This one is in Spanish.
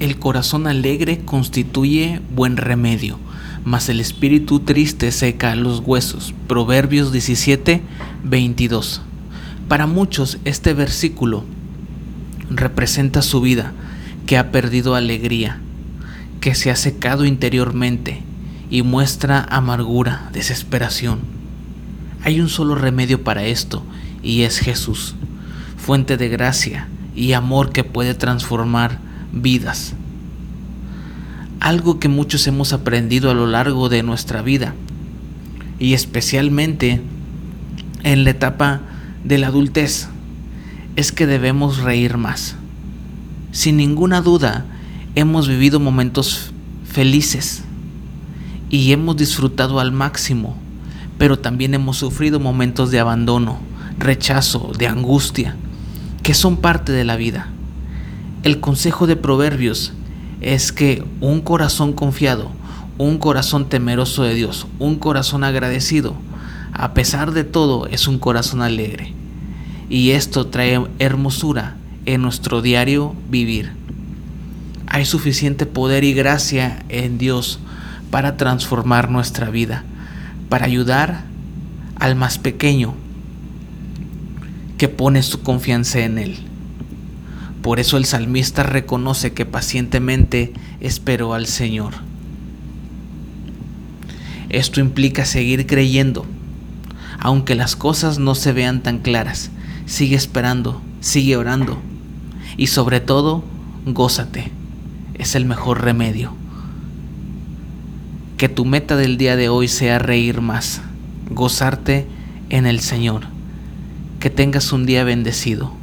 el corazón alegre constituye buen remedio, mas el espíritu triste seca los huesos. Proverbios 17, 22. Para muchos este versículo representa su vida, que ha perdido alegría, que se ha secado interiormente y muestra amargura, desesperación. Hay un solo remedio para esto y es Jesús, fuente de gracia y amor que puede transformar vidas. Algo que muchos hemos aprendido a lo largo de nuestra vida y especialmente en la etapa de la adultez es que debemos reír más. Sin ninguna duda, hemos vivido momentos felices y hemos disfrutado al máximo, pero también hemos sufrido momentos de abandono, rechazo, de angustia, que son parte de la vida. El consejo de Proverbios es que un corazón confiado, un corazón temeroso de Dios, un corazón agradecido, a pesar de todo es un corazón alegre. Y esto trae hermosura en nuestro diario vivir. Hay suficiente poder y gracia en Dios para transformar nuestra vida, para ayudar al más pequeño que pone su confianza en Él. Por eso el salmista reconoce que pacientemente esperó al Señor. Esto implica seguir creyendo, aunque las cosas no se vean tan claras. Sigue esperando, sigue orando y sobre todo, gózate. Es el mejor remedio. Que tu meta del día de hoy sea reír más, gozarte en el Señor. Que tengas un día bendecido.